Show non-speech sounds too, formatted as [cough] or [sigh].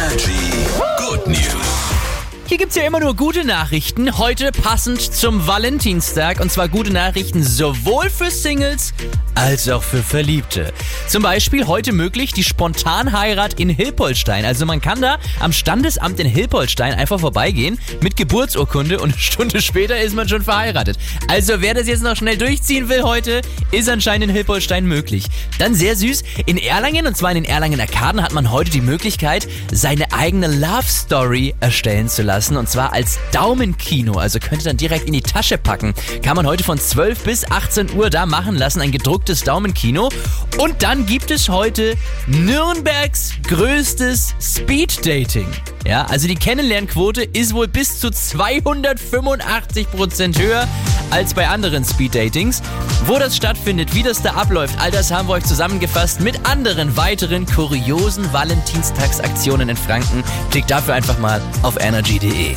Energy. Woo! Hier gibt's ja immer nur gute Nachrichten. Heute passend zum Valentinstag. Und zwar gute Nachrichten sowohl für Singles als auch für Verliebte. Zum Beispiel heute möglich die Spontanheirat in Hilpolstein. Also man kann da am Standesamt in Hilpolstein einfach vorbeigehen mit Geburtsurkunde und [laughs] eine Stunde später ist man schon verheiratet. Also wer das jetzt noch schnell durchziehen will heute, ist anscheinend in Hilpolstein möglich. Dann sehr süß, in Erlangen und zwar in den Erlangen Arkaden hat man heute die Möglichkeit, seine eigene Love Story erstellen zu lassen lassen und zwar als Daumenkino. Also könnt ihr dann direkt in die Tasche packen. Kann man heute von 12 bis 18 Uhr da machen lassen, ein gedrucktes Daumenkino. Und dann gibt es heute Nürnbergs größtes Speed Dating. Ja, also die Kennenlernquote ist wohl bis zu 285% höher als bei anderen Speed-Datings. Wo das stattfindet, wie das da abläuft, all das haben wir euch zusammengefasst mit anderen weiteren kuriosen Valentinstagsaktionen in Franken. Klickt dafür einfach mal auf energy.de.